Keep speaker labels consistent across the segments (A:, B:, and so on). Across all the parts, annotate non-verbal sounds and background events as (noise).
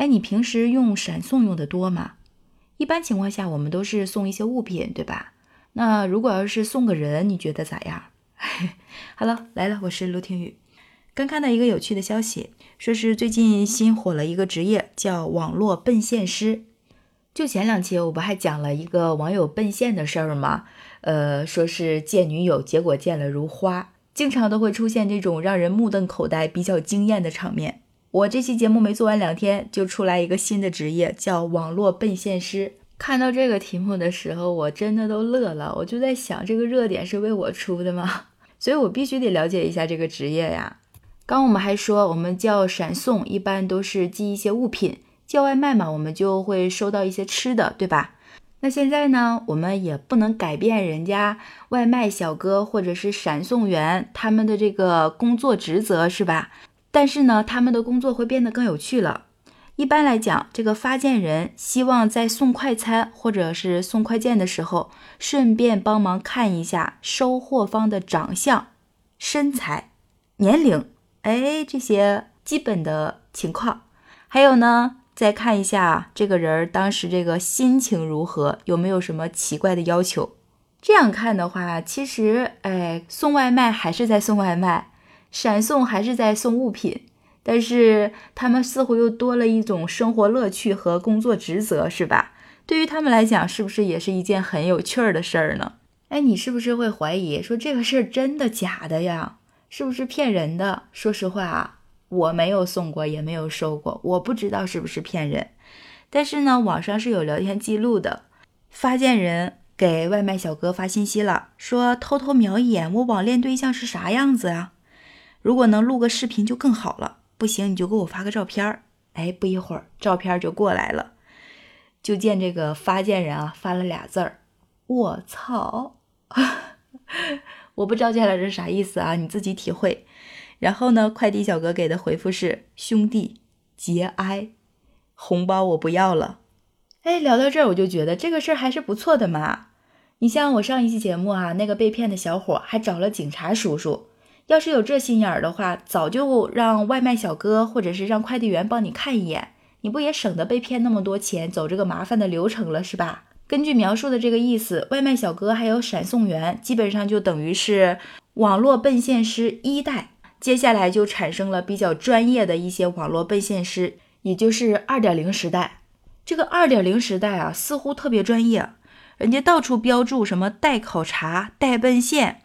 A: 哎，你平时用闪送用的多吗？一般情况下，我们都是送一些物品，对吧？那如果要是送个人，你觉得咋样？(laughs) 好了，来了，我是陆听雨。刚看到一个有趣的消息，说是最近新火了一个职业，叫网络奔现师。就前两期我不还讲了一个网友奔现的事儿吗？呃，说是见女友，结果见了如花，经常都会出现这种让人目瞪口呆、比较惊艳的场面。我这期节目没做完两天，就出来一个新的职业，叫网络奔现师。看到这个题目的时候，我真的都乐了。我就在想，这个热点是为我出的吗？(laughs) 所以我必须得了解一下这个职业呀。刚我们还说，我们叫闪送，一般都是寄一些物品；叫外卖嘛，我们就会收到一些吃的，对吧？那现在呢，我们也不能改变人家外卖小哥或者是闪送员他们的这个工作职责，是吧？但是呢，他们的工作会变得更有趣了。一般来讲，这个发件人希望在送快餐或者是送快件的时候，顺便帮忙看一下收货方的长相、身材、年龄，哎，这些基本的情况。还有呢，再看一下这个人当时这个心情如何，有没有什么奇怪的要求。这样看的话，其实，哎，送外卖还是在送外卖。闪送还是在送物品，但是他们似乎又多了一种生活乐趣和工作职责，是吧？对于他们来讲，是不是也是一件很有趣儿的事儿呢？哎，你是不是会怀疑说这个事儿真的假的呀？是不是骗人的？说实话啊，我没有送过，也没有收过，我不知道是不是骗人。但是呢，网上是有聊天记录的，发件人给外卖小哥发信息了，说偷偷瞄一眼我网恋对象是啥样子啊？如果能录个视频就更好了，不行你就给我发个照片儿。哎，不一会儿照片就过来了，就见这个发件人啊发了俩字儿：“我操！” (laughs) 我不知道接下来是啥意思啊，你自己体会。然后呢，快递小哥给的回复是：“兄弟节哀，红包我不要了。”哎，聊到这儿我就觉得这个事儿还是不错的嘛。你像我上一期节目啊，那个被骗的小伙还找了警察叔叔。要是有这心眼儿的话，早就让外卖小哥或者是让快递员帮你看一眼，你不也省得被骗那么多钱，走这个麻烦的流程了，是吧？根据描述的这个意思，外卖小哥还有闪送员，基本上就等于是网络奔现师一代。接下来就产生了比较专业的一些网络奔现师，也就是二点零时代。这个二点零时代啊，似乎特别专业，人家到处标注什么代考察、代奔现。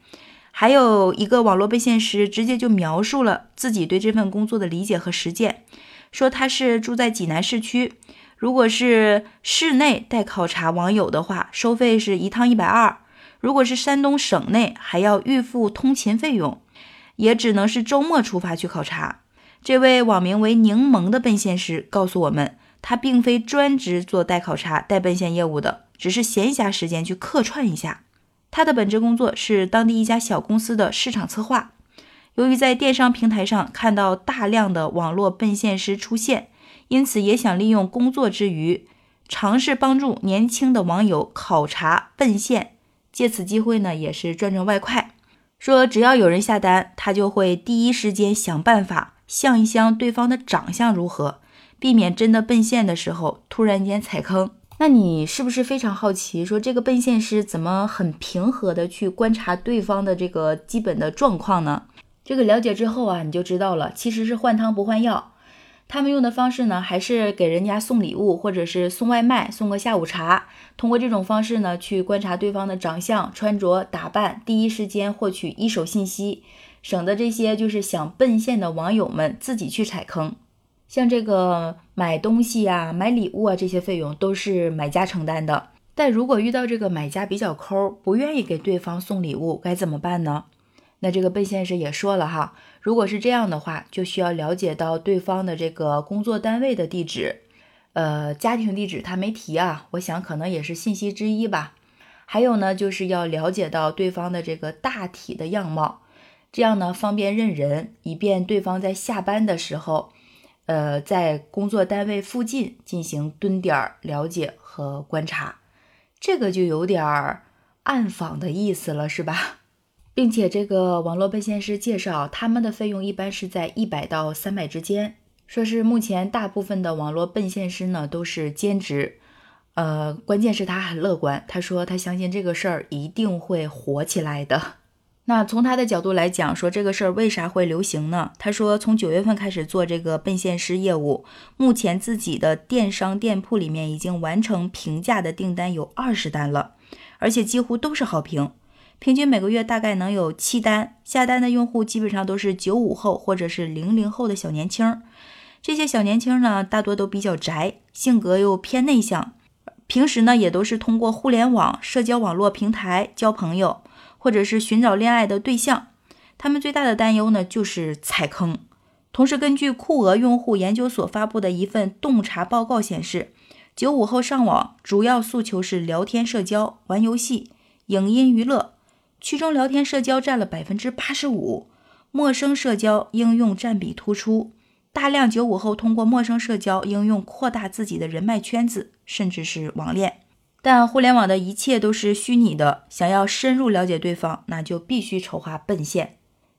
A: 还有一个网络奔现师，直接就描述了自己对这份工作的理解和实践，说他是住在济南市区，如果是市内代考察网友的话，收费是一趟一百二；如果是山东省内，还要预付通勤费用，也只能是周末出发去考察。这位网名为柠檬的奔现师告诉我们，他并非专职做代考察、代奔现业务的，只是闲暇时间去客串一下。他的本职工作是当地一家小公司的市场策划。由于在电商平台上看到大量的网络奔现师出现，因此也想利用工作之余，尝试帮助年轻的网友考察奔现，借此机会呢，也是赚赚外快。说只要有人下单，他就会第一时间想办法相一相对方的长相如何，避免真的奔现的时候突然间踩坑。那你是不是非常好奇，说这个奔现师怎么很平和的去观察对方的这个基本的状况呢？这个了解之后啊，你就知道了，其实是换汤不换药。他们用的方式呢，还是给人家送礼物，或者是送外卖，送个下午茶。通过这种方式呢，去观察对方的长相、穿着打扮，第一时间获取一手信息，省得这些就是想奔现的网友们自己去踩坑。像这个买东西呀、买礼物啊，这些费用都是买家承担的。但如果遇到这个买家比较抠，不愿意给对方送礼物，该怎么办呢？那这个贝先生也说了哈，如果是这样的话，就需要了解到对方的这个工作单位的地址，呃，家庭地址他没提啊，我想可能也是信息之一吧。还有呢，就是要了解到对方的这个大体的样貌，这样呢方便认人，以便对方在下班的时候。呃，在工作单位附近进行蹲点儿了解和观察，这个就有点儿暗访的意思了，是吧？(laughs) 并且这个网络奔现师介绍，他们的费用一般是在一百到三百之间。说是目前大部分的网络奔现师呢都是兼职，呃，关键是他很乐观，他说他相信这个事儿一定会火起来的。那从他的角度来讲，说这个事儿为啥会流行呢？他说从九月份开始做这个奔现师业务，目前自己的电商店铺里面已经完成平价的订单有二十单了，而且几乎都是好评。平均每个月大概能有七单，下单的用户基本上都是九五后或者是零零后的小年轻。这些小年轻呢，大多都比较宅，性格又偏内向，平时呢也都是通过互联网社交网络平台交朋友，或者是寻找恋爱的对象。他们最大的担忧呢就是踩坑。同时，根据酷鹅用户研究所发布的一份洞察报告显示，九五后上网主要诉求是聊天、社交、玩游戏、影音娱乐。其中聊天社交占了百分之八十五，陌生社交应用占比突出。大量九五后通过陌生社交应用扩大自己的人脉圈子，甚至是网恋。但互联网的一切都是虚拟的，想要深入了解对方，那就必须筹划奔现。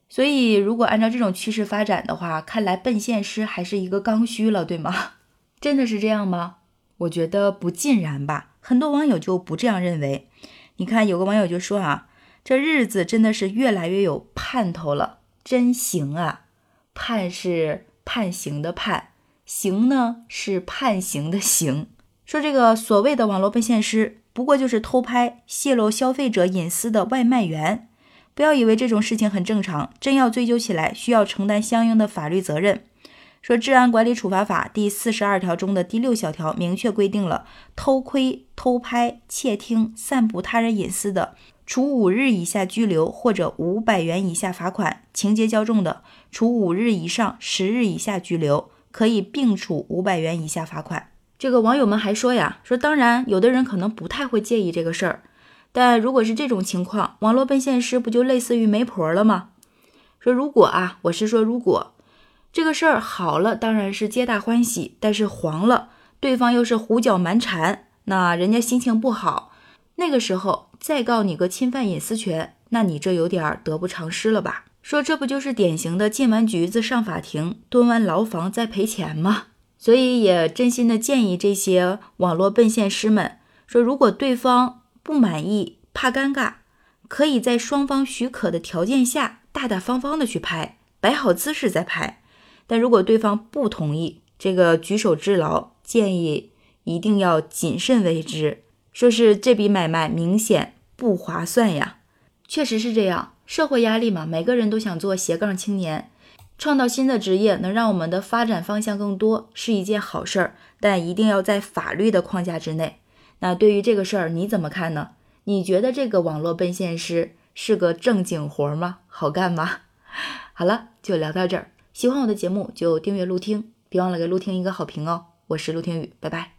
A: 所以，如果按照这种趋势发展的话，看来奔现师还是一个刚需了，对吗？(laughs) 真的是这样吗？我觉得不尽然吧。很多网友就不这样认为。你看，有个网友就说啊。这日子真的是越来越有盼头了，真行啊！盼是判刑的判，刑呢是判刑的刑。说这个所谓的网络奔现师，不过就是偷拍、泄露消费者隐私的外卖员。不要以为这种事情很正常，真要追究起来，需要承担相应的法律责任。说《治安管理处罚法》第四十二条中的第六小条明确规定了，偷窥、偷拍、窃听、散布他人隐私的。处五日以下拘留或者五百元以下罚款，情节较重的，处五日以上十日以下拘留，可以并处五百元以下罚款。这个网友们还说呀，说当然，有的人可能不太会介意这个事儿，但如果是这种情况，网络奔现师不就类似于媒婆了吗？说如果啊，我是说如果这个事儿好了，当然是皆大欢喜，但是黄了，对方又是胡搅蛮缠，那人家心情不好。那个时候再告你个侵犯隐私权，那你这有点得不偿失了吧？说这不就是典型的进完局子上法庭，蹲完牢房再赔钱吗？所以也真心的建议这些网络奔现师们说，如果对方不满意，怕尴尬，可以在双方许可的条件下，大大方方的去拍，摆好姿势再拍。但如果对方不同意，这个举手之劳，建议一定要谨慎为之。说是这笔买卖明显不划算呀，确实是这样。社会压力嘛，每个人都想做斜杠青年，创造新的职业，能让我们的发展方向更多，是一件好事儿。但一定要在法律的框架之内。那对于这个事儿你怎么看呢？你觉得这个网络奔现师是个正经活吗？好干吗？(laughs) 好了，就聊到这儿。喜欢我的节目就订阅陆听，别忘了给陆听一个好评哦。我是陆听雨，拜拜。